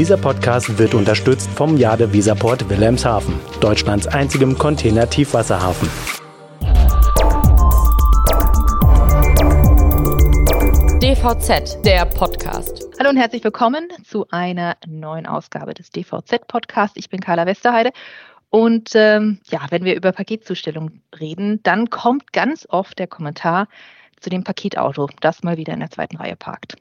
Dieser Podcast wird unterstützt vom Jade Visaport Wilhelmshaven, Deutschlands einzigem Container-Tiefwasserhafen. DVZ, der Podcast. Hallo und herzlich willkommen zu einer neuen Ausgabe des DVZ-Podcasts. Ich bin Carla Westerheide und ähm, ja, wenn wir über Paketzustellung reden, dann kommt ganz oft der Kommentar zu dem Paketauto, das mal wieder in der zweiten Reihe parkt.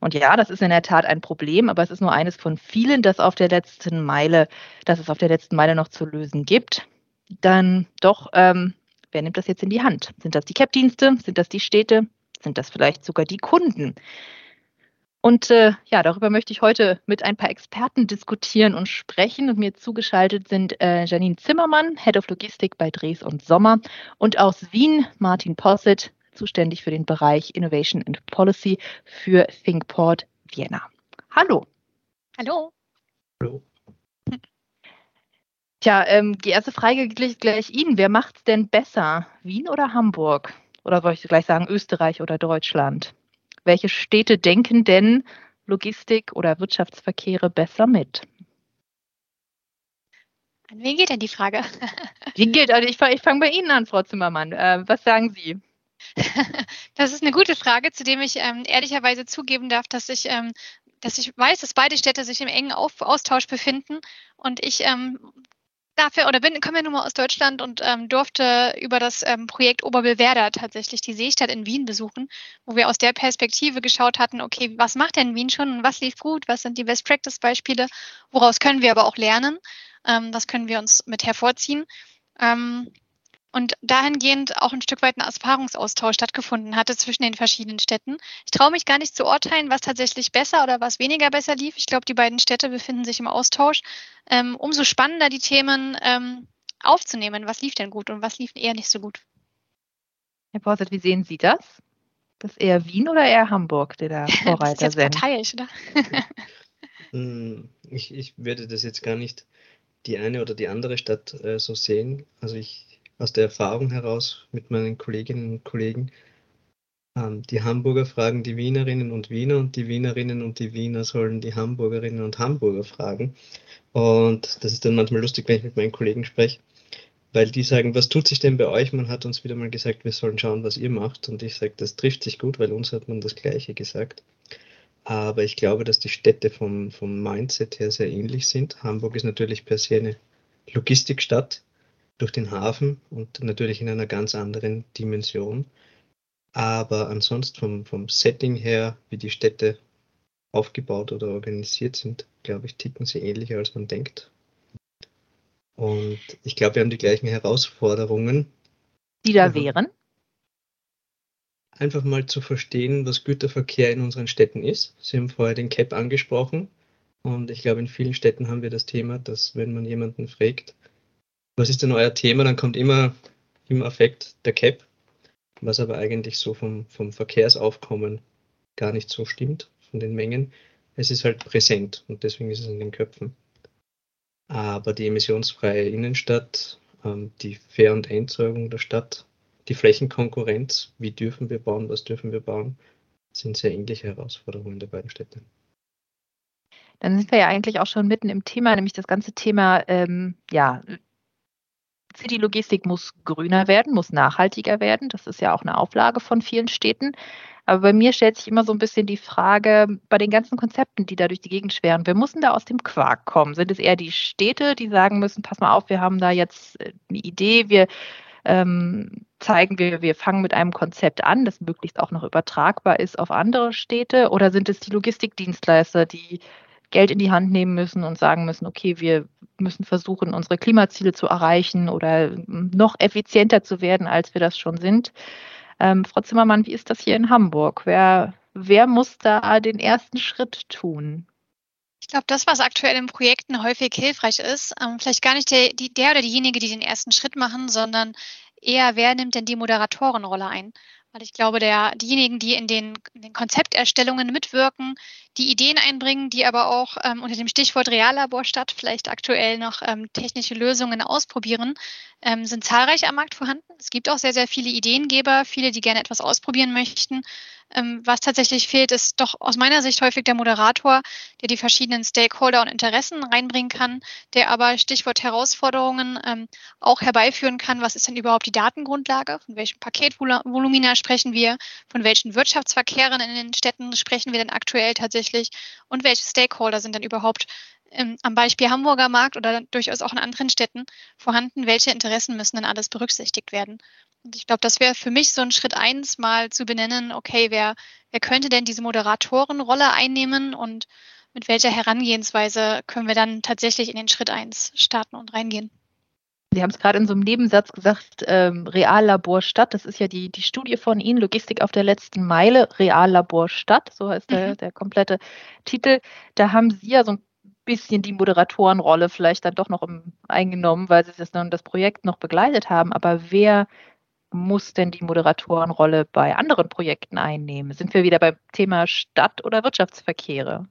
Und ja, das ist in der Tat ein Problem, aber es ist nur eines von vielen, das auf der letzten Meile, dass es auf der letzten Meile noch zu lösen gibt. Dann doch, ähm, wer nimmt das jetzt in die Hand? Sind das die CAP-Dienste? Sind das die Städte? Sind das vielleicht sogar die Kunden? Und äh, ja, darüber möchte ich heute mit ein paar Experten diskutieren und sprechen. Und mir zugeschaltet sind äh, Janine Zimmermann, Head of Logistik bei Dres und Sommer, und aus Wien Martin Posset, zuständig für den Bereich Innovation and Policy für ThinkPort Vienna. Hallo. Hallo. Hallo. Tja, ähm, die erste Frage gleich, gleich Ihnen. Wer macht es denn besser? Wien oder Hamburg? Oder soll ich gleich sagen Österreich oder Deutschland? Welche Städte denken denn Logistik oder Wirtschaftsverkehre besser mit? An wen geht denn die Frage? Wie geht? Also ich, ich fange bei Ihnen an, Frau Zimmermann. Äh, was sagen Sie? Das ist eine gute Frage, zu dem ich ähm, ehrlicherweise zugeben darf, dass ich, ähm, dass ich weiß, dass beide Städte sich im engen Auf Austausch befinden und ich ähm, dafür oder bin, komme ja nun mal aus Deutschland und ähm, durfte über das ähm, Projekt Oberbillwerder tatsächlich die Seestadt in Wien besuchen, wo wir aus der Perspektive geschaut hatten, okay, was macht denn Wien schon und was lief gut, was sind die Best Practice Beispiele, woraus können wir aber auch lernen, ähm, was können wir uns mit hervorziehen. Ähm, und dahingehend auch ein Stück weit ein Erfahrungsaustausch stattgefunden hatte zwischen den verschiedenen Städten. Ich traue mich gar nicht zu urteilen, was tatsächlich besser oder was weniger besser lief. Ich glaube, die beiden Städte befinden sich im Austausch. Ähm, umso spannender die Themen ähm, aufzunehmen. Was lief denn gut und was lief eher nicht so gut? Herr Borsett, wie sehen Sie das? Das eher Wien oder eher Hamburg, der da Vorreiter das ist jetzt parteiisch, oder? Hm, ich, ich werde das jetzt gar nicht die eine oder die andere Stadt äh, so sehen. Also ich aus der Erfahrung heraus mit meinen Kolleginnen und Kollegen. Ähm, die Hamburger fragen die Wienerinnen und Wiener und die Wienerinnen und die Wiener sollen die Hamburgerinnen und Hamburger fragen. Und das ist dann manchmal lustig, wenn ich mit meinen Kollegen spreche, weil die sagen, was tut sich denn bei euch? Man hat uns wieder mal gesagt, wir sollen schauen, was ihr macht. Und ich sage, das trifft sich gut, weil uns hat man das Gleiche gesagt. Aber ich glaube, dass die Städte vom, vom Mindset her sehr ähnlich sind. Hamburg ist natürlich per se eine Logistikstadt durch den Hafen und natürlich in einer ganz anderen Dimension. Aber ansonsten vom, vom Setting her, wie die Städte aufgebaut oder organisiert sind, glaube ich, ticken sie ähnlicher, als man denkt. Und ich glaube, wir haben die gleichen Herausforderungen. Die da wären? Einfach mal zu verstehen, was Güterverkehr in unseren Städten ist. Sie haben vorher den CAP angesprochen. Und ich glaube, in vielen Städten haben wir das Thema, dass wenn man jemanden fragt, was ist denn euer Thema? Dann kommt immer im Affekt der Cap, was aber eigentlich so vom, vom Verkehrsaufkommen gar nicht so stimmt, von den Mengen. Es ist halt präsent und deswegen ist es in den Köpfen. Aber die emissionsfreie Innenstadt, ähm, die Fair- und Entsorgung der Stadt, die Flächenkonkurrenz, wie dürfen wir bauen, was dürfen wir bauen, sind sehr ähnliche Herausforderungen der beiden Städte. Dann sind wir ja eigentlich auch schon mitten im Thema, nämlich das ganze Thema ähm, ja, City-Logistik muss grüner werden, muss nachhaltiger werden. Das ist ja auch eine Auflage von vielen Städten. Aber bei mir stellt sich immer so ein bisschen die Frage, bei den ganzen Konzepten, die da durch die Gegend schweren, wir müssen da aus dem Quark kommen? Sind es eher die Städte, die sagen müssen, pass mal auf, wir haben da jetzt äh, eine Idee, wir ähm, zeigen, wir, wir fangen mit einem Konzept an, das möglichst auch noch übertragbar ist auf andere Städte? Oder sind es die Logistikdienstleister, die Geld in die Hand nehmen müssen und sagen müssen, okay, wir müssen versuchen, unsere Klimaziele zu erreichen oder noch effizienter zu werden, als wir das schon sind. Ähm, Frau Zimmermann, wie ist das hier in Hamburg? Wer, wer muss da den ersten Schritt tun? Ich glaube, das, was aktuell in Projekten häufig hilfreich ist, ähm, vielleicht gar nicht der, die, der oder diejenige, die den ersten Schritt machen, sondern eher, wer nimmt denn die Moderatorenrolle ein? Weil ich glaube, der, diejenigen, die in den, in den Konzepterstellungen mitwirken, die Ideen einbringen, die aber auch ähm, unter dem Stichwort Reallaborstadt vielleicht aktuell noch ähm, technische Lösungen ausprobieren, ähm, sind zahlreich am Markt vorhanden. Es gibt auch sehr, sehr viele Ideengeber, viele, die gerne etwas ausprobieren möchten. Ähm, was tatsächlich fehlt, ist doch aus meiner Sicht häufig der Moderator, der die verschiedenen Stakeholder und Interessen reinbringen kann, der aber Stichwort Herausforderungen ähm, auch herbeiführen kann. Was ist denn überhaupt die Datengrundlage? Von welchem Paketvolumina sprechen wir? Von welchen Wirtschaftsverkehren in den Städten sprechen wir denn aktuell tatsächlich? Und welche Stakeholder sind denn überhaupt ähm, am Beispiel Hamburger Markt oder durchaus auch in anderen Städten vorhanden? Welche Interessen müssen denn alles berücksichtigt werden? Und ich glaube, das wäre für mich so ein Schritt eins, mal zu benennen, okay, wer, wer könnte denn diese Moderatorenrolle einnehmen und mit welcher Herangehensweise können wir dann tatsächlich in den Schritt eins starten und reingehen? Sie haben es gerade in so einem Nebensatz gesagt, ähm, Reallabor Stadt. Das ist ja die, die Studie von Ihnen, Logistik auf der letzten Meile, Reallabor Stadt, so heißt der, mhm. der komplette Titel. Da haben Sie ja so ein bisschen die Moderatorenrolle vielleicht dann doch noch im, eingenommen, weil Sie das, das Projekt noch begleitet haben. Aber wer muss denn die Moderatorenrolle bei anderen Projekten einnehmen? Sind wir wieder beim Thema Stadt- oder Wirtschaftsverkehre?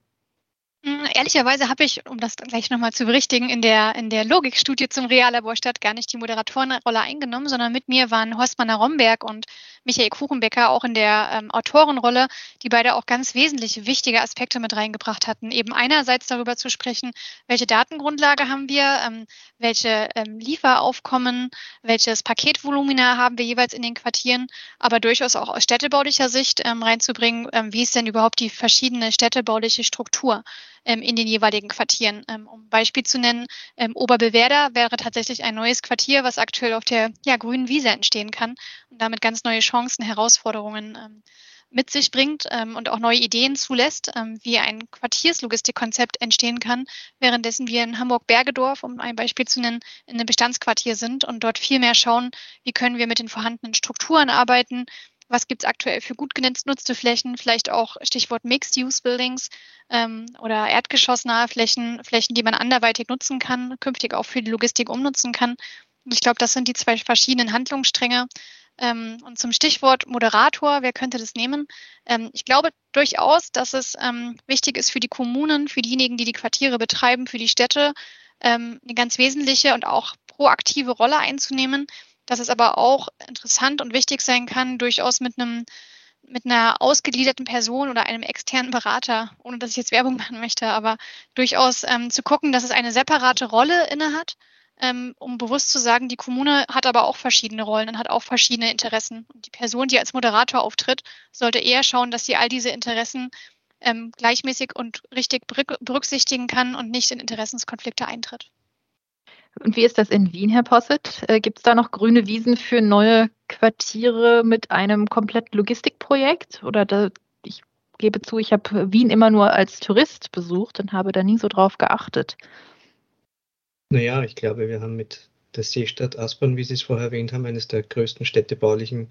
Hm, ehrlicherweise habe ich, um das gleich nochmal zu berichtigen, in der, in der Logikstudie zum Reallaborstadt gar nicht die Moderatorenrolle eingenommen, sondern mit mir waren Horstmann Romberg und Michael Kuchenbecker auch in der ähm, Autorenrolle, die beide auch ganz wesentliche, wichtige Aspekte mit reingebracht hatten. Eben einerseits darüber zu sprechen, welche Datengrundlage haben wir, ähm, welche ähm, Lieferaufkommen, welches Paketvolumina haben wir jeweils in den Quartieren, aber durchaus auch aus städtebaulicher Sicht ähm, reinzubringen, ähm, wie ist denn überhaupt die verschiedene städtebauliche Struktur ähm, in den jeweiligen Quartieren. Ähm, um ein Beispiel zu nennen, ähm, Oberbewerder wäre tatsächlich ein neues Quartier, was aktuell auf der ja, grünen Wiese entstehen kann und damit ganz neue Chancen, Herausforderungen ähm, mit sich bringt ähm, und auch neue Ideen zulässt, ähm, wie ein Quartierslogistikkonzept entstehen kann, währenddessen wir in Hamburg-Bergedorf, um ein Beispiel zu nennen, in einem Bestandsquartier sind und dort viel mehr schauen, wie können wir mit den vorhandenen Strukturen arbeiten, was gibt es aktuell für gut genutzte Flächen, vielleicht auch Stichwort Mixed-Use-Buildings ähm, oder erdgeschossnahe Flächen, Flächen, die man anderweitig nutzen kann, künftig auch für die Logistik umnutzen kann. Ich glaube, das sind die zwei verschiedenen Handlungsstränge. Ähm, und zum Stichwort Moderator, wer könnte das nehmen? Ähm, ich glaube durchaus, dass es ähm, wichtig ist für die Kommunen, für diejenigen, die die Quartiere betreiben, für die Städte, ähm, eine ganz wesentliche und auch proaktive Rolle einzunehmen, dass es aber auch interessant und wichtig sein kann, durchaus mit einem mit einer ausgegliederten Person oder einem externen Berater, ohne dass ich jetzt Werbung machen möchte, aber durchaus ähm, zu gucken, dass es eine separate Rolle innehat, ähm, um bewusst zu sagen, die Kommune hat aber auch verschiedene Rollen und hat auch verschiedene Interessen. Und die Person, die als Moderator auftritt, sollte eher schauen, dass sie all diese Interessen ähm, gleichmäßig und richtig berücksichtigen kann und nicht in Interessenskonflikte eintritt. Und wie ist das in Wien, Herr Posset? Äh, Gibt es da noch grüne Wiesen für neue Quartiere mit einem kompletten Logistikprojekt? Oder da, ich gebe zu, ich habe Wien immer nur als Tourist besucht und habe da nie so drauf geachtet. Naja, ich glaube, wir haben mit der Seestadt Aspern, wie Sie es vorher erwähnt haben, eines der größten städtebaulichen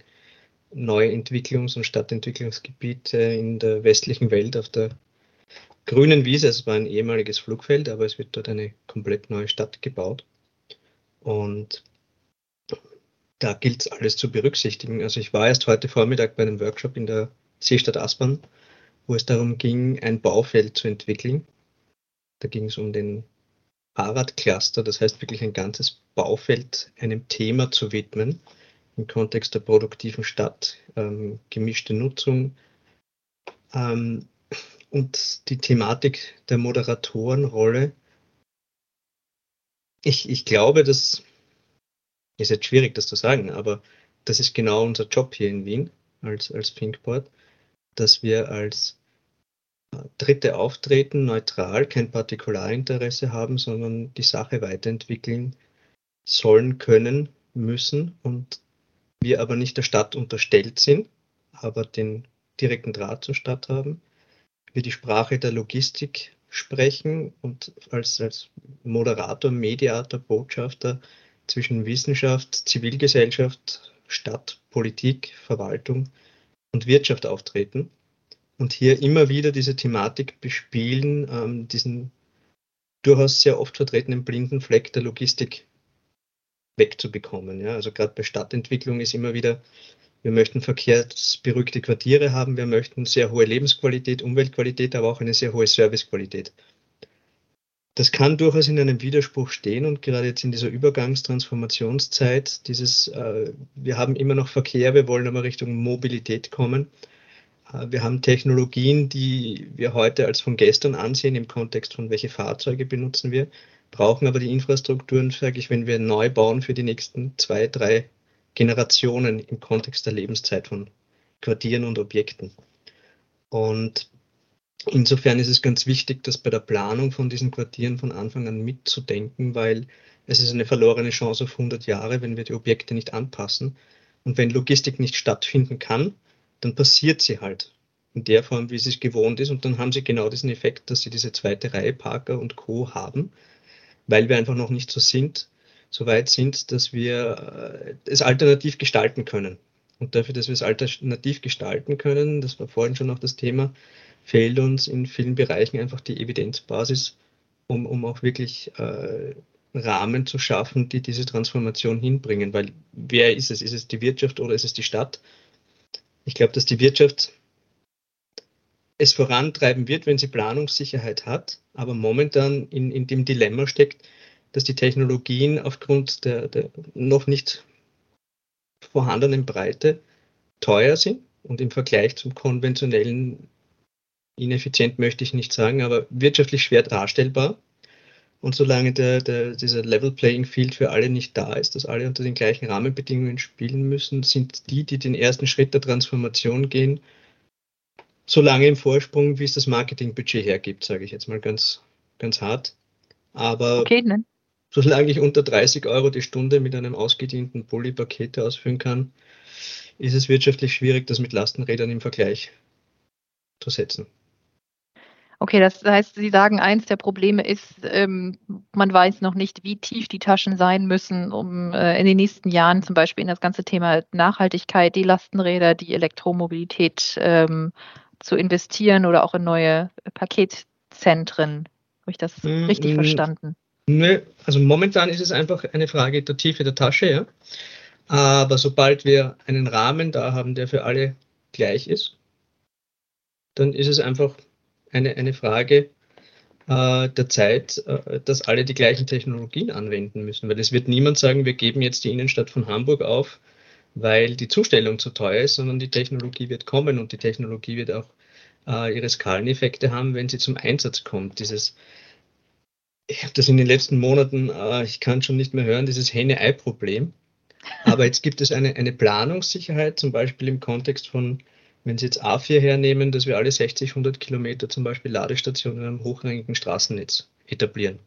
Neuentwicklungs- und Stadtentwicklungsgebiete in der westlichen Welt auf der grünen Wiese. Es war ein ehemaliges Flugfeld, aber es wird dort eine komplett neue Stadt gebaut. Und da gilt es alles zu berücksichtigen. Also ich war erst heute Vormittag bei einem Workshop in der Seestadt Aspern, wo es darum ging, ein Baufeld zu entwickeln. Da ging es um den Fahrradcluster, das heißt wirklich ein ganzes Baufeld einem Thema zu widmen im Kontext der produktiven Stadt, ähm, gemischte Nutzung ähm, und die Thematik der Moderatorenrolle ich, ich glaube, das ist jetzt schwierig, das zu sagen, aber das ist genau unser Job hier in Wien als, als Thinkboard, dass wir als äh, Dritte auftreten, neutral, kein Partikularinteresse haben, sondern die Sache weiterentwickeln sollen, können, müssen und wir aber nicht der Stadt unterstellt sind, aber den direkten Draht zur Stadt haben, wir die Sprache der Logistik sprechen und als, als Moderator, Mediator, Botschafter zwischen Wissenschaft, Zivilgesellschaft, Stadt, Politik, Verwaltung und Wirtschaft auftreten und hier immer wieder diese Thematik bespielen, ähm, diesen durchaus sehr oft vertretenen blinden Fleck der Logistik wegzubekommen. Ja? Also gerade bei Stadtentwicklung ist immer wieder wir möchten verkehrsberuhigte Quartiere haben. Wir möchten sehr hohe Lebensqualität, Umweltqualität, aber auch eine sehr hohe Servicequalität. Das kann durchaus in einem Widerspruch stehen und gerade jetzt in dieser Übergangstransformationszeit, dieses, äh, wir haben immer noch Verkehr, wir wollen aber Richtung Mobilität kommen, Äh, wir haben Technologien, die wir heute als von gestern ansehen, im Kontext von welche Fahrzeuge benutzen wir, brauchen aber die Infrastrukturen, sage ich, wenn wir neu bauen für die nächsten zwei, drei Generationen im Kontext der Lebenszeit von Quartieren und Objekten. Und insofern ist es ganz wichtig, dass bei der Planung von diesen Quartieren von Anfang an mitzudenken, weil es ist eine verlorene Chance auf 100 Jahre, wenn wir die Objekte nicht anpassen. Und wenn Logistik nicht stattfinden kann, dann passiert sie halt in der Form, wie sie es gewohnt ist. Und dann haben sie genau diesen Effekt, dass sie diese zweite Reihe Parker und Co. haben, weil wir einfach noch nicht so sind, so weit sind, dass wir äh, es alternativ gestalten können. Und dafür, dass wir es alternativ gestalten können, das war vorhin schon noch das Thema, fehlt uns in vielen Bereichen einfach die Evidenzbasis, um, um auch wirklich äh, Rahmen zu schaffen, die diese Transformation hinbringen. Weil wer ist es? Ist es die Wirtschaft oder ist es die Stadt? Ich glaube, dass die Wirtschaft es vorantreiben wird, wenn sie Planungssicherheit hat, aber momentan in, in dem Dilemma steckt, dass die Technologien aufgrund der, der noch nicht vorhandenen Breite teuer sind und im Vergleich zum konventionellen ineffizient möchte ich nicht sagen, aber wirtschaftlich schwer darstellbar. Und solange der, der, dieser Level Playing Field für alle nicht da ist, dass alle unter den gleichen Rahmenbedingungen spielen müssen, sind die, die den ersten Schritt der Transformation gehen, so lange im Vorsprung, wie es das Marketingbudget hergibt, sage ich jetzt mal ganz, ganz hart. Aber okay, ne? Solange ich unter 30 Euro die Stunde mit einem ausgedienten Bulli Pakete ausführen kann, ist es wirtschaftlich schwierig, das mit Lastenrädern im Vergleich zu setzen. Okay, das heißt, Sie sagen, eins der Probleme ist, ähm, man weiß noch nicht, wie tief die Taschen sein müssen, um äh, in den nächsten Jahren zum Beispiel in das ganze Thema Nachhaltigkeit, die Lastenräder, die Elektromobilität ähm, zu investieren oder auch in neue Paketzentren. Habe ich das mm, richtig mm, verstanden? Nö, also momentan ist es einfach eine Frage der Tiefe der Tasche, ja. Aber sobald wir einen Rahmen da haben, der für alle gleich ist, dann ist es einfach eine, eine Frage äh, der Zeit, äh, dass alle die gleichen Technologien anwenden müssen. Weil es wird niemand sagen, wir geben jetzt die Innenstadt von Hamburg auf, weil die Zustellung zu teuer ist, sondern die Technologie wird kommen und die Technologie wird auch äh, ihre Skaleneffekte haben, wenn sie zum Einsatz kommt. Dieses, ich habe das in den letzten Monaten, äh, ich kann schon nicht mehr hören, dieses Henne-Ei-Problem. Aber jetzt gibt es eine, eine Planungssicherheit, zum Beispiel im Kontext von wenn Sie jetzt A4 hernehmen, dass wir alle 60, 100 Kilometer zum Beispiel Ladestationen am hochrangigen Straßennetz etablieren.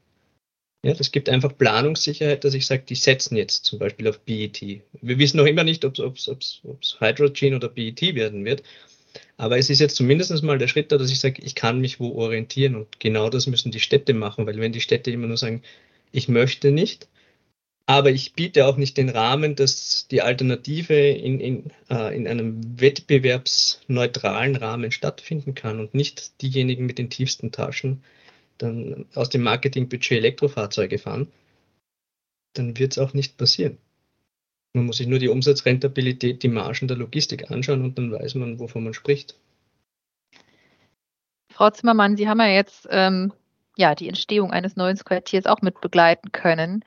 Ja, das gibt einfach Planungssicherheit, dass ich sage, die setzen jetzt zum Beispiel auf BET. Wir wissen noch immer nicht, ob es Hydrogen oder BET werden wird. Aber es ist jetzt zumindest mal der Schritt da, dass ich sage, ich kann mich wo orientieren. Und genau das müssen die Städte machen, weil wenn die Städte immer nur sagen, ich möchte nicht, aber ich biete auch nicht den Rahmen, dass die Alternative in, in, äh, in einem wettbewerbsneutralen Rahmen stattfinden kann und nicht diejenigen mit den tiefsten Taschen dann aus dem Marketingbudget Elektrofahrzeuge fahren, dann wird es auch nicht passieren. Man muss sich nur die Umsatzrentabilität, die Margen der Logistik anschauen und dann weiß man, wovon man spricht. Frau Zimmermann, Sie haben ja jetzt ähm, ja, die Entstehung eines neuen Quartiers auch mit begleiten können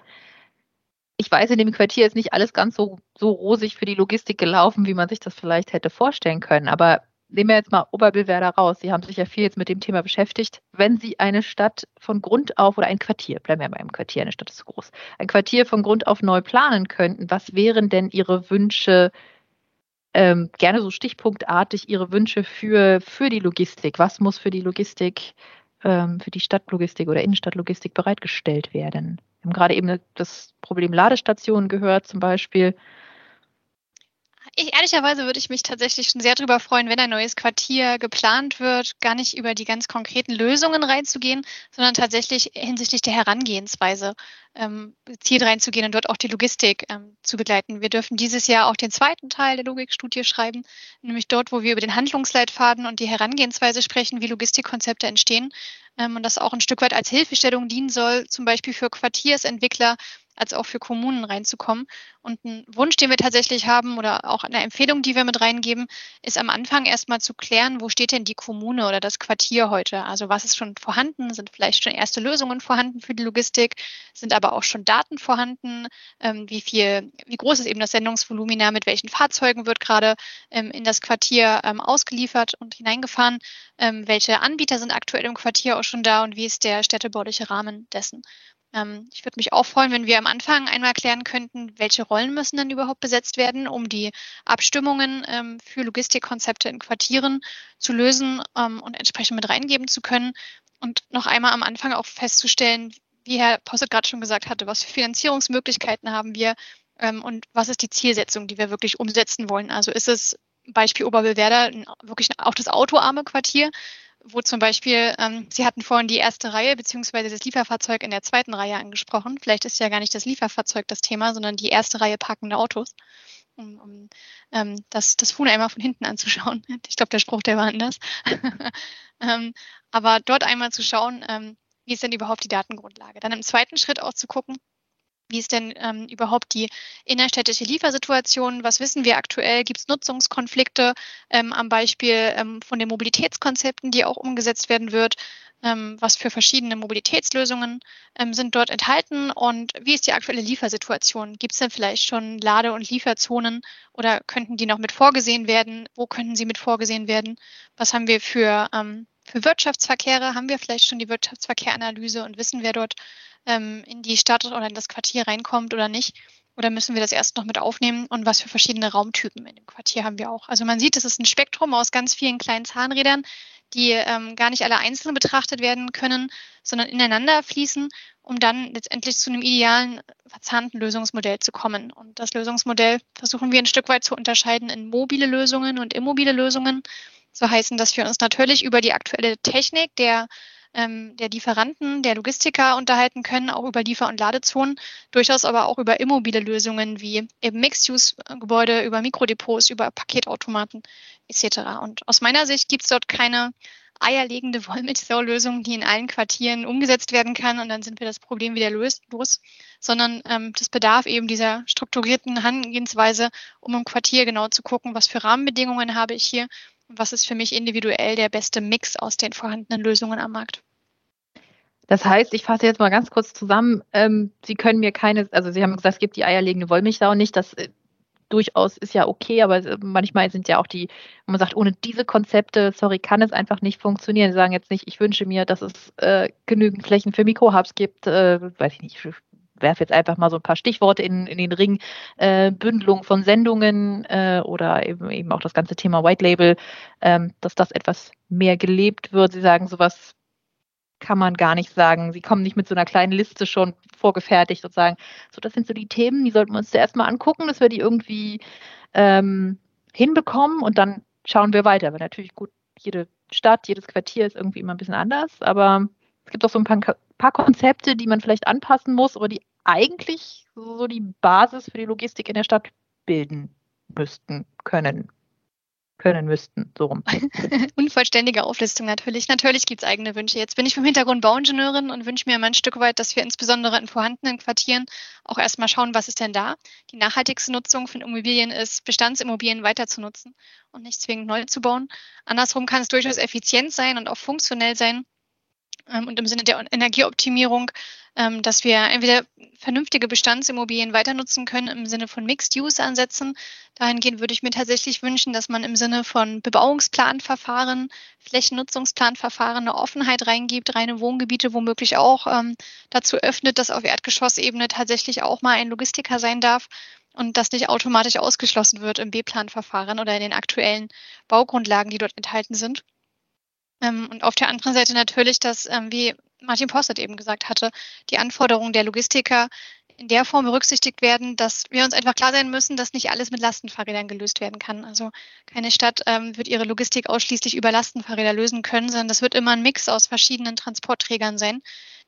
ich weiß, in dem Quartier ist nicht alles ganz so, so rosig für die Logistik gelaufen, wie man sich das vielleicht hätte vorstellen können. Aber nehmen wir jetzt mal Oberbillwerder raus. Sie haben sich ja viel jetzt mit dem Thema beschäftigt. Wenn Sie eine Stadt von Grund auf oder ein Quartier, bleiben wir mal im Quartier, eine Stadt ist zu groß, ein Quartier von Grund auf neu planen könnten, was wären denn Ihre Wünsche, ähm, gerne so stichpunktartig Ihre Wünsche für, für die Logistik? Was muss für die Logistik, ähm, für die Stadtlogistik oder Innenstadtlogistik bereitgestellt werden? Wir haben gerade eben das Problem Ladestationen gehört zum Beispiel. Ich, ehrlicherweise würde ich mich tatsächlich schon sehr darüber freuen, wenn ein neues Quartier geplant wird, gar nicht über die ganz konkreten Lösungen reinzugehen, sondern tatsächlich hinsichtlich der Herangehensweise ähm, gezielt reinzugehen und dort auch die Logistik ähm, zu begleiten. Wir dürfen dieses Jahr auch den zweiten Teil der Logikstudie schreiben, nämlich dort, wo wir über den Handlungsleitfaden und die Herangehensweise sprechen, wie Logistikkonzepte entstehen ähm, und das auch ein Stück weit als Hilfestellung dienen soll, zum Beispiel für Quartiersentwickler, als auch für Kommunen reinzukommen. Und ein Wunsch, den wir tatsächlich haben oder auch eine Empfehlung, die wir mit reingeben, ist am Anfang erstmal zu klären, wo steht denn die Kommune oder das Quartier heute? Also was ist schon vorhanden? Sind vielleicht schon erste Lösungen vorhanden für die Logistik? Sind aber auch schon Daten vorhanden? Ähm, wie viel, wie groß ist eben das Sendungsvolumina? Mit welchen Fahrzeugen wird gerade ähm, in das Quartier ähm, ausgeliefert und hineingefahren? Welche Anbieter sind aktuell im Quartier auch schon da und wie ist der städtebauliche Rahmen dessen? Ähm, ich würde mich auch freuen, wenn wir am Anfang einmal klären könnten, welche Rollen müssen denn überhaupt besetzt werden, um die Abstimmungen ähm, für Logistikkonzepte in Quartieren zu lösen ähm, und entsprechend mit reingeben zu können. Und noch einmal am Anfang auch festzustellen, wie Herr Posset gerade schon gesagt hatte, was für Finanzierungsmöglichkeiten haben wir und was ist die Zielsetzung, die wir wirklich umsetzen wollen. Also ist es Beispiel Oberbillwerder wirklich auch das autoarme Quartier, wo zum Beispiel, ähm, Sie hatten vorhin die erste Reihe beziehungsweise das Lieferfahrzeug in der zweiten Reihe angesprochen. Vielleicht ist ja gar nicht das Lieferfahrzeug das Thema, sondern die erste Reihe parkende Autos, um, um ähm, das, das Huhn einmal von hinten anzuschauen. Ich glaube, der Spruch, der war anders. ähm, aber dort einmal zu schauen, ähm, wie ist denn überhaupt die Datengrundlage? Dann im zweiten Schritt auch zu gucken, wie ist denn ähm, überhaupt die innerstädtische Liefersituation? Was wissen wir aktuell? Gibt es Nutzungskonflikte ähm, am Beispiel ähm, von den Mobilitätskonzepten, die auch umgesetzt werden wird? Ähm, was für verschiedene Mobilitätslösungen ähm, sind dort enthalten? Und wie ist die aktuelle Liefersituation? Gibt es denn vielleicht schon Lade- und Lieferzonen oder könnten die noch mit vorgesehen werden? Wo könnten sie mit vorgesehen werden? Was haben wir für ähm, für Wirtschaftsverkehre haben wir vielleicht schon die Wirtschaftsverkehranalyse und wissen, wer dort ähm, in die Stadt oder in das Quartier reinkommt oder nicht? Oder müssen wir das erst noch mit aufnehmen? Und was für verschiedene Raumtypen in dem Quartier haben wir auch? Also man sieht, es ist ein Spektrum aus ganz vielen kleinen Zahnrädern, die ähm, gar nicht alle einzeln betrachtet werden können, sondern ineinander fließen, um dann letztendlich zu einem idealen, verzahnten Lösungsmodell zu kommen. Und das Lösungsmodell versuchen wir ein Stück weit zu unterscheiden in mobile Lösungen und immobile Lösungen. So heißen, dass wir uns natürlich über die aktuelle Technik der ähm, der Lieferanten, der Logistiker unterhalten können, auch über Liefer- und Ladezonen, durchaus aber auch über immobile Lösungen wie eben Mixed-Use-Gebäude, über Mikrodepots, über Paketautomaten etc. Und aus meiner Sicht gibt es dort keine eierlegende Wollmilchsau-Lösung, die in allen Quartieren umgesetzt werden kann und dann sind wir das Problem wieder los, los sondern ähm, das bedarf eben dieser strukturierten Herangehensweise, um im Quartier genau zu gucken, was für Rahmenbedingungen habe ich hier was ist für mich individuell der beste Mix aus den vorhandenen Lösungen am Markt? Das heißt, ich fasse jetzt mal ganz kurz zusammen. Ähm, Sie können mir keine, also Sie haben gesagt, es gibt die eierlegende Wollmilchsau nicht. Das äh, durchaus ist ja okay, aber äh, manchmal sind ja auch die, man sagt, ohne diese Konzepte, sorry, kann es einfach nicht funktionieren. Sie sagen jetzt nicht, ich wünsche mir, dass es äh, genügend Flächen für Mikrohubs gibt, äh, weiß ich nicht, werfe jetzt einfach mal so ein paar Stichworte in, in den Ring, äh, Bündelung von Sendungen äh, oder eben, eben auch das ganze Thema White Label, ähm, dass das etwas mehr gelebt wird. Sie sagen, sowas kann man gar nicht sagen. Sie kommen nicht mit so einer kleinen Liste schon vorgefertigt und sagen, so, das sind so die Themen, die sollten wir uns zuerst mal angucken, dass wir die irgendwie ähm, hinbekommen und dann schauen wir weiter. Aber natürlich gut, jede Stadt, jedes Quartier ist irgendwie immer ein bisschen anders, aber es gibt auch so ein paar, paar Konzepte, die man vielleicht anpassen muss, aber die eigentlich so die Basis für die Logistik in der Stadt bilden müssten, können. Können müssten, so rum. Unvollständige Auflistung natürlich. Natürlich gibt es eigene Wünsche. Jetzt bin ich vom Hintergrund Bauingenieurin und wünsche mir immer ein Stück weit, dass wir insbesondere in vorhandenen Quartieren auch erstmal schauen, was ist denn da. Die nachhaltigste Nutzung von Immobilien ist, Bestandsimmobilien weiter zu nutzen und nicht zwingend neu zu bauen. Andersrum kann es durchaus effizient sein und auch funktionell sein, und im Sinne der Energieoptimierung, ähm, dass wir entweder vernünftige Bestandsimmobilien weiter nutzen können im Sinne von Mixed-Use-Ansätzen. Dahingehend würde ich mir tatsächlich wünschen, dass man im Sinne von Bebauungsplanverfahren, Flächennutzungsplanverfahren eine Offenheit reingibt, reine Wohngebiete womöglich auch ähm, dazu öffnet, dass auf Erdgeschossebene tatsächlich auch mal ein Logistiker sein darf und das nicht automatisch ausgeschlossen wird im B-Planverfahren oder in den aktuellen Baugrundlagen, die dort enthalten sind. Ähm, und auf der anderen Seite natürlich, dass, ähm, wie Martin Postet eben gesagt hatte, die Anforderungen der Logistiker in der Form berücksichtigt werden, dass wir uns einfach klar sein müssen, dass nicht alles mit Lastenfahrrädern gelöst werden kann. Also keine Stadt ähm, wird ihre Logistik ausschließlich über Lastenfahrräder lösen können, sondern das wird immer ein Mix aus verschiedenen Transportträgern sein,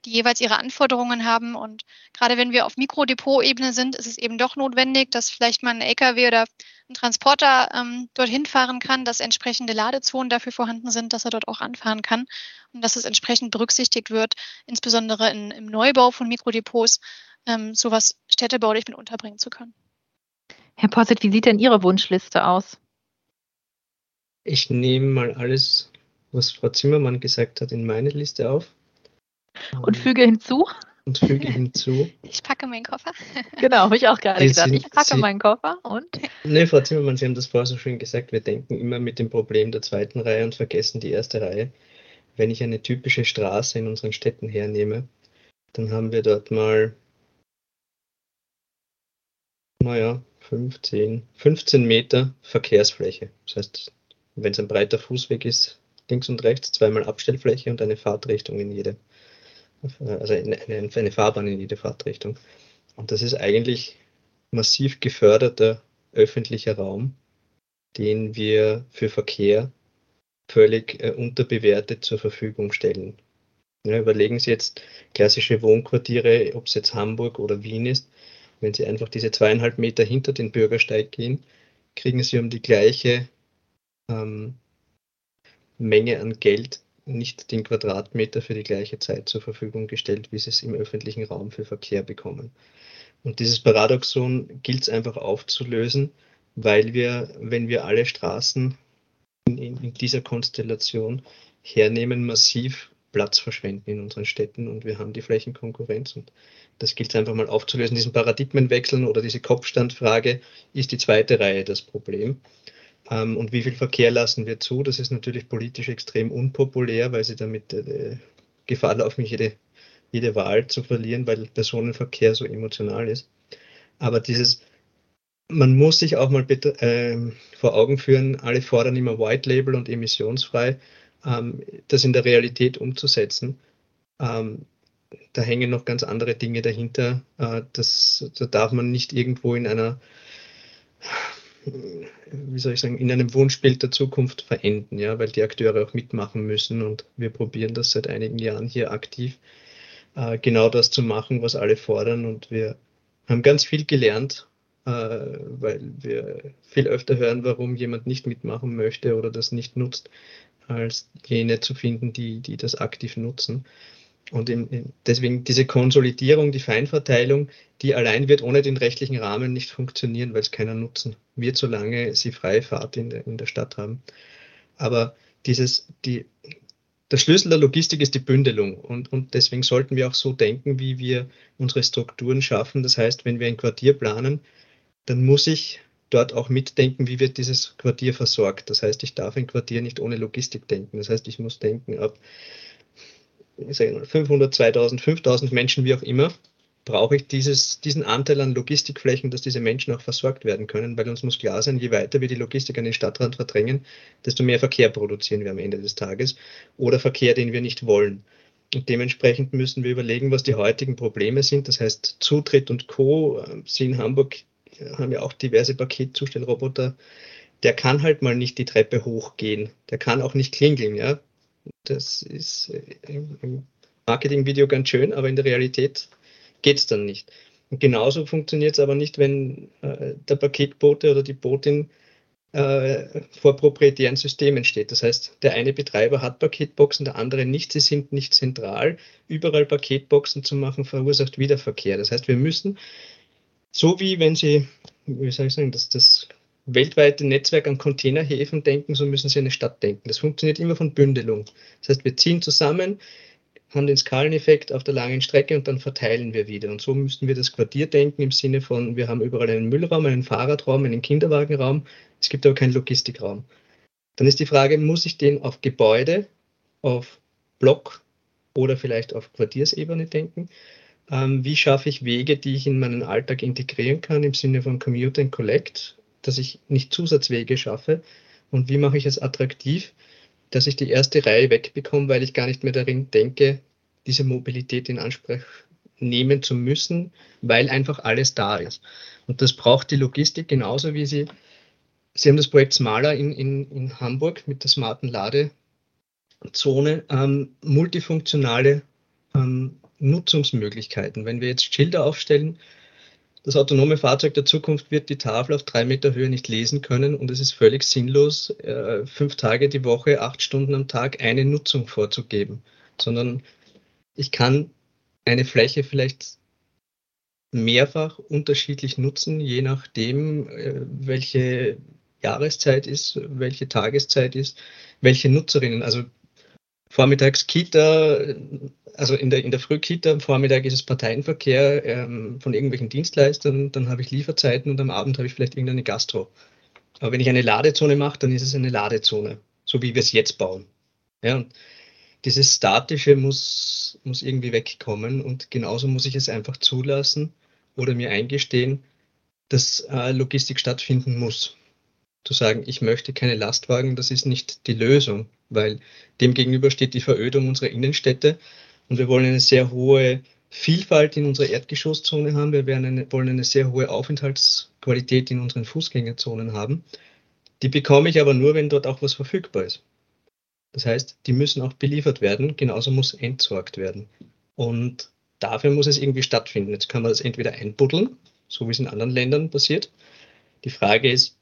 die jeweils ihre Anforderungen haben. Und gerade wenn wir auf Mikrodepot-Ebene sind, ist es eben doch notwendig, dass vielleicht mal ein LKW oder ein Transporter ähm, dorthin fahren kann, dass entsprechende Ladezonen dafür vorhanden sind, dass er dort auch anfahren kann und dass es entsprechend berücksichtigt wird, insbesondere in, im Neubau von Mikrodepots, ähm, sowas städtebaulich mit unterbringen zu können. Herr Posset, wie sieht denn Ihre Wunschliste aus? Ich nehme mal alles, was Frau Zimmermann gesagt hat, in meine Liste auf. Und füge hinzu? Und füge hinzu. Ich packe meinen Koffer. Genau, habe ich auch gerade sind- Ich packe Sie- meinen Koffer und Ne, Frau Zimmermann, Sie haben das vorher so schön gesagt. Wir denken immer mit dem Problem der zweiten Reihe und vergessen die erste Reihe. Wenn ich eine typische Straße in unseren Städten hernehme, dann haben wir dort mal, naja, 15, 15 Meter Verkehrsfläche. Das heißt, wenn es ein breiter Fußweg ist, links und rechts zweimal Abstellfläche und eine Fahrtrichtung in jede, also eine, eine, Fahrbahn in jede Fahrtrichtung. Und das ist eigentlich massiv geförderter öffentlicher Raum, den wir für Verkehr völlig äh, unterbewertet zur Verfügung stellen. Ja, überlegen Sie jetzt klassische Wohnquartiere, ob es jetzt Hamburg oder Wien ist. Wenn Sie einfach diese zweieinhalb Meter hinter den Bürgersteig gehen, kriegen Sie um die gleiche ähm, Menge an Geld nicht den Quadratmeter für die gleiche Zeit zur Verfügung gestellt, wie Sie es im öffentlichen Raum für Verkehr bekommen. Und dieses Paradoxon gilt es einfach aufzulösen, weil wir, wenn wir alle Straßen in, in, dieser Konstellation hernehmen, massiv Platz verschwenden in unseren Städten und wir haben die Flächenkonkurrenz. Und das gilt es einfach mal aufzulösen. Diesen Paradigmenwechseln oder diese Kopfstandfrage ist die zweite Reihe das Problem. Ähm, und wie viel Verkehr lassen wir zu? Das ist natürlich politisch extrem unpopulär, weil sie damit äh, Gefahr laufen, jede, jede Wahl zu verlieren, weil Personenverkehr so emotional ist. Aber dieses, man muss sich auch mal bitte, ähm, vor Augen führen, alle fordern immer White Label und emissionsfrei, ähm, das in der Realität umzusetzen. Ähm, da hängen noch ganz andere Dinge dahinter. Äh, das, da darf man nicht irgendwo in einer wie soll ich sagen, in einem Wunschbild der Zukunft verenden, ja, weil die Akteure auch mitmachen müssen und wir probieren das seit einigen Jahren hier aktiv, äh, genau das zu machen, was alle fordern und wir haben ganz viel gelernt, äh, weil wir viel öfter hören, warum jemand nicht mitmachen möchte oder das nicht nutzt, als jene zu finden, die, die das aktiv nutzen. Und in, in, deswegen diese Konsolidierung, die Feinverteilung, die allein wird ohne den rechtlichen Rahmen nicht funktionieren, weil es keiner nutzen wird, solange sie freie Fahrt in der, in der Stadt haben. Aber dieses, die, der Schlüssel der Logistik ist die Bündelung. Und, und deswegen sollten wir auch so denken, wie wir unsere Strukturen schaffen. Das heißt, wenn wir ein Quartier planen, dann muss ich dort auch mitdenken, wie wird dieses Quartier versorgt. Das heißt, ich darf ein Quartier nicht ohne Logistik denken. Das heißt, ich muss denken, mal, 500, 2000, 5000 Menschen, wie auch immer, brauche ich dieses, diesen Anteil an Logistikflächen, dass diese Menschen auch versorgt werden können, weil uns muss klar sein, je weiter wir die Logistik an den Stadtrand verdrängen, desto mehr Verkehr produzieren wir am Ende des Tages oder Verkehr, den wir nicht wollen. Und dementsprechend müssen wir überlegen, was die heutigen Probleme sind. Das heißt, Zutritt und Co. Sie in Hamburg haben ja auch diverse Paketzustellroboter. Der kann halt mal nicht die Treppe hochgehen. Der kann auch nicht klingeln, ja. Das ist im Marketingvideo ganz schön, aber in der Realität geht es dann nicht. Und genauso funktioniert es aber nicht, wenn äh, der Paketbote oder die Botin äh, vor proprietären Systemen steht. Das heißt, der eine Betreiber hat Paketboxen, der andere nicht. Sie sind nicht zentral. Überall Paketboxen zu machen, verursacht Wiederverkehr. Das heißt, wir müssen, so wie wenn Sie, wie soll ich sagen, das, das weltweite Netzwerk an Containerhäfen denken, so müssen Sie eine Stadt denken. Das funktioniert immer von Bündelung. Das heißt, wir ziehen zusammen, haben den Skaleneffekt auf der langen Strecke und dann verteilen wir wieder. Und so müssten wir das Quartier denken im Sinne von, wir haben überall einen Müllraum, einen Fahrradraum, einen Kinderwagenraum, es gibt aber keinen Logistikraum. Dann ist die Frage, muss ich den auf Gebäude, auf Block oder vielleicht auf Quartiersebene denken? Ähm, wie schaffe ich Wege, die ich in meinen Alltag integrieren kann im Sinne von Commute and Collect, dass ich nicht Zusatzwege schaffe? Und wie mache ich es attraktiv, dass ich die erste Reihe wegbekomme, weil ich gar nicht mehr darin denke, diese Mobilität in Anspruch nehmen zu müssen, weil einfach alles da ist. Und das braucht die Logistik genauso wie sie. Sie haben das Projekt Smaler in, in, in Hamburg mit der smarten Ladezone, ähm, multifunktionale ähm, Nutzungsmöglichkeiten. Wenn wir jetzt Schilder aufstellen, das autonome Fahrzeug der Zukunft wird die Tafel auf drei Meter Höhe nicht lesen können und es ist völlig sinnlos, äh, fünf Tage die Woche, acht Stunden am Tag eine Nutzung vorzugeben, sondern ich kann eine Fläche vielleicht mehrfach unterschiedlich nutzen, je nachdem, äh, welche Jahreszeit ist, welche Tageszeit ist, welche Nutzerinnen. Also vormittags Kita, also in der, in der Frühkita, am Vormittag ist es Parteienverkehr ähm, von irgendwelchen Dienstleistern, dann habe ich Lieferzeiten und am Abend habe ich vielleicht irgendeine Gastro. Aber wenn ich eine Ladezone mache, dann ist es eine Ladezone, so wie wir es jetzt bauen. Ja, und dieses Statische muss, muss irgendwie wegkommen und genauso muss ich es einfach zulassen oder mir eingestehen, dass äh, Logistik stattfinden muss. Zu sagen, ich möchte keine Lastwagen, das ist nicht die Lösung, weil dem gegenüber steht die Verödung unserer Innenstädte und wir wollen eine sehr hohe Vielfalt in unserer Erdgeschosszone haben. Wir eine, wollen eine sehr hohe Aufenthaltsqualität in unseren Fußgängerzonen haben. Die bekomme ich aber nur, wenn dort auch was verfügbar ist. Das heißt, die müssen auch beliefert werden, genauso muss entsorgt werden. Und dafür muss es irgendwie stattfinden. Jetzt kann man das entweder einbuddeln, so wie es in anderen Ländern passiert. Die Frage ist,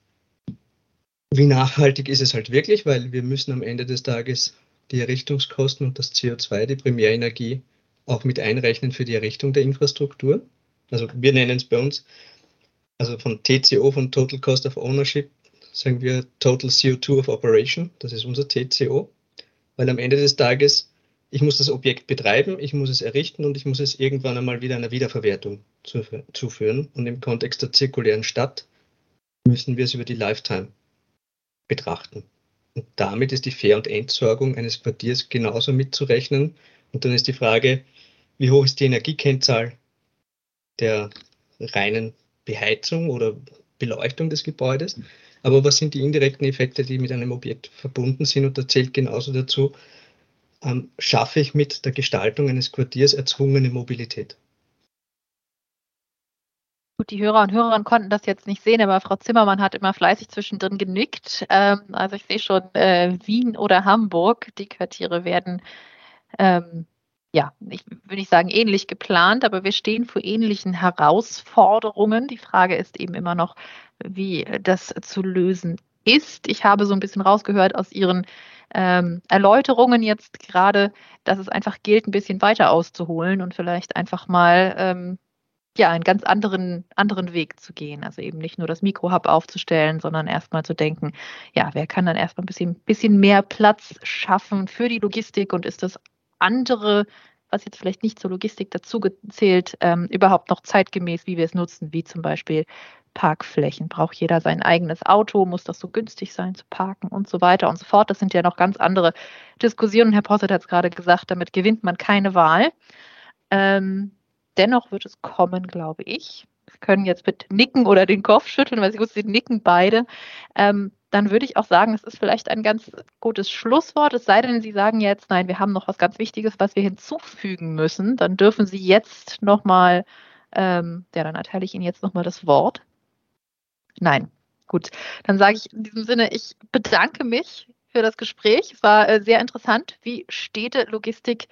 wie nachhaltig ist es halt wirklich, weil wir müssen am Ende des Tages die Errichtungskosten und das CO2, die Primärenergie, auch mit einrechnen für die Errichtung der Infrastruktur. Also wir nennen es bei uns, also von TCO, von Total Cost of Ownership, sagen wir Total CO2 of Operation, das ist unser TCO weil am Ende des Tages, ich muss das Objekt betreiben, ich muss es errichten und ich muss es irgendwann einmal wieder einer Wiederverwertung zuführen. Und im Kontext der zirkulären Stadt müssen wir es über die Lifetime betrachten. Und damit ist die Fair- und Entsorgung eines Quartiers genauso mitzurechnen. Und dann ist die Frage, wie hoch ist die Energiekennzahl der reinen Beheizung oder Beleuchtung des Gebäudes? Aber was sind die indirekten Effekte, die mit einem Objekt verbunden sind? Und da zählt genauso dazu, ähm, schaffe ich mit der Gestaltung eines Quartiers erzwungene Mobilität. Gut, die Hörer und Hörerinnen konnten das jetzt nicht sehen, aber Frau Zimmermann hat immer fleißig zwischendrin genickt. Ähm, also ich sehe schon äh, Wien oder Hamburg. Die Quartiere werden ähm, ja, ich will nicht sagen ähnlich geplant, aber wir stehen vor ähnlichen Herausforderungen. Die Frage ist eben immer noch, wie das zu lösen ist. Ich habe so ein bisschen rausgehört aus Ihren ähm, Erläuterungen jetzt gerade, dass es einfach gilt, ein bisschen weiter auszuholen und vielleicht einfach mal ähm, ja, einen ganz anderen, anderen Weg zu gehen. Also eben nicht nur das Mikrohub aufzustellen, sondern erstmal zu denken, ja, wer kann dann erstmal ein bisschen, bisschen mehr Platz schaffen für die Logistik und ist das andere, was jetzt vielleicht nicht zur Logistik dazu gezählt, ähm, überhaupt noch zeitgemäß, wie wir es nutzen, wie zum Beispiel Parkflächen. Braucht jeder sein eigenes Auto? Muss das so günstig sein zu parken und so weiter und so fort? Das sind ja noch ganz andere Diskussionen. Herr Posset hat es gerade gesagt, damit gewinnt man keine Wahl. Ähm, dennoch wird es kommen, glaube ich. Sie können jetzt mit Nicken oder den Kopf schütteln, weil Sie gut, Sie nicken beide. Ähm, dann würde ich auch sagen, es ist vielleicht ein ganz gutes Schlusswort. Es sei denn, Sie sagen jetzt, nein, wir haben noch was ganz Wichtiges, was wir hinzufügen müssen. Dann dürfen Sie jetzt nochmal, ähm, ja, dann erteile ich Ihnen jetzt nochmal das Wort. Nein, gut. Dann sage ich in diesem Sinne, ich bedanke mich für das Gespräch. Es war äh, sehr interessant, wie Städte Logistik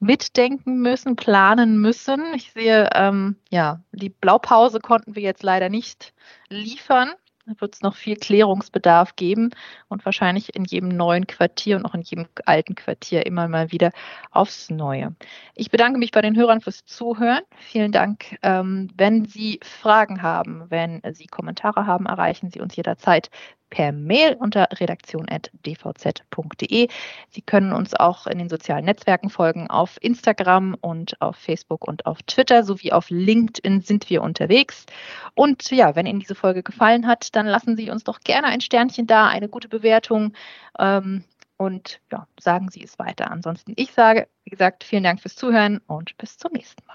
mitdenken müssen, planen müssen. Ich sehe, ähm, ja, die Blaupause konnten wir jetzt leider nicht liefern. Da wird es noch viel Klärungsbedarf geben und wahrscheinlich in jedem neuen Quartier und auch in jedem alten Quartier immer mal wieder aufs Neue. Ich bedanke mich bei den Hörern fürs Zuhören. Vielen Dank. Ähm, wenn Sie Fragen haben, wenn Sie Kommentare haben, erreichen Sie uns jederzeit per Mail unter redaktion.dvz.de. Sie können uns auch in den sozialen Netzwerken folgen. Auf Instagram und auf Facebook und auf Twitter sowie auf LinkedIn sind wir unterwegs. Und ja, wenn Ihnen diese Folge gefallen hat, dann lassen Sie uns doch gerne ein Sternchen da, eine gute Bewertung. Ähm, und ja, sagen Sie es weiter. Ansonsten, ich sage, wie gesagt, vielen Dank fürs Zuhören und bis zum nächsten Mal.